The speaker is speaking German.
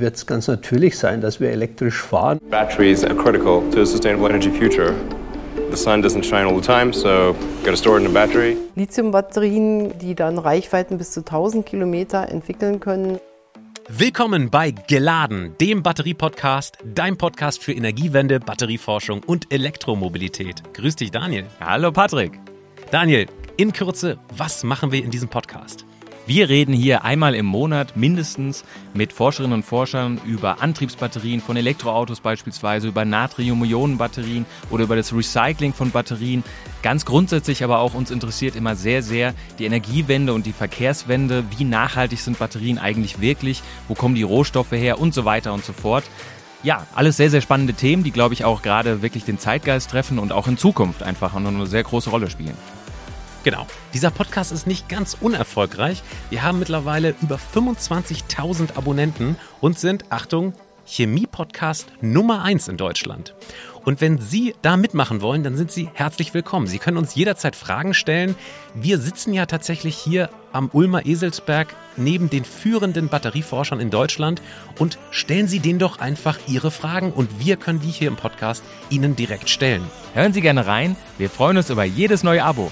wird es ganz natürlich sein, dass wir elektrisch fahren. Batteries are critical to a sustainable energy future. The sun doesn't shine all the time, so got to store it in a battery. Lithiumbatterien, die dann Reichweiten bis zu 1000 Kilometer entwickeln können. Willkommen bei Geladen, dem Batterie-Podcast, dein Podcast für Energiewende, Batterieforschung und Elektromobilität. Grüß dich, Daniel. Hallo, Patrick. Daniel, in Kürze, was machen wir in diesem Podcast? Wir reden hier einmal im Monat mindestens mit Forscherinnen und Forschern über Antriebsbatterien von Elektroautos beispielsweise, über Natrium-Ionen-Batterien oder über das Recycling von Batterien. Ganz grundsätzlich aber auch uns interessiert immer sehr, sehr die Energiewende und die Verkehrswende. Wie nachhaltig sind Batterien eigentlich wirklich? Wo kommen die Rohstoffe her? Und so weiter und so fort. Ja, alles sehr, sehr spannende Themen, die, glaube ich, auch gerade wirklich den Zeitgeist treffen und auch in Zukunft einfach eine sehr große Rolle spielen. Genau. Dieser Podcast ist nicht ganz unerfolgreich. Wir haben mittlerweile über 25.000 Abonnenten und sind, Achtung, Chemie-Podcast Nummer 1 in Deutschland. Und wenn Sie da mitmachen wollen, dann sind Sie herzlich willkommen. Sie können uns jederzeit Fragen stellen. Wir sitzen ja tatsächlich hier am Ulmer Eselsberg neben den führenden Batterieforschern in Deutschland und stellen Sie denen doch einfach Ihre Fragen und wir können die hier im Podcast Ihnen direkt stellen. Hören Sie gerne rein. Wir freuen uns über jedes neue Abo.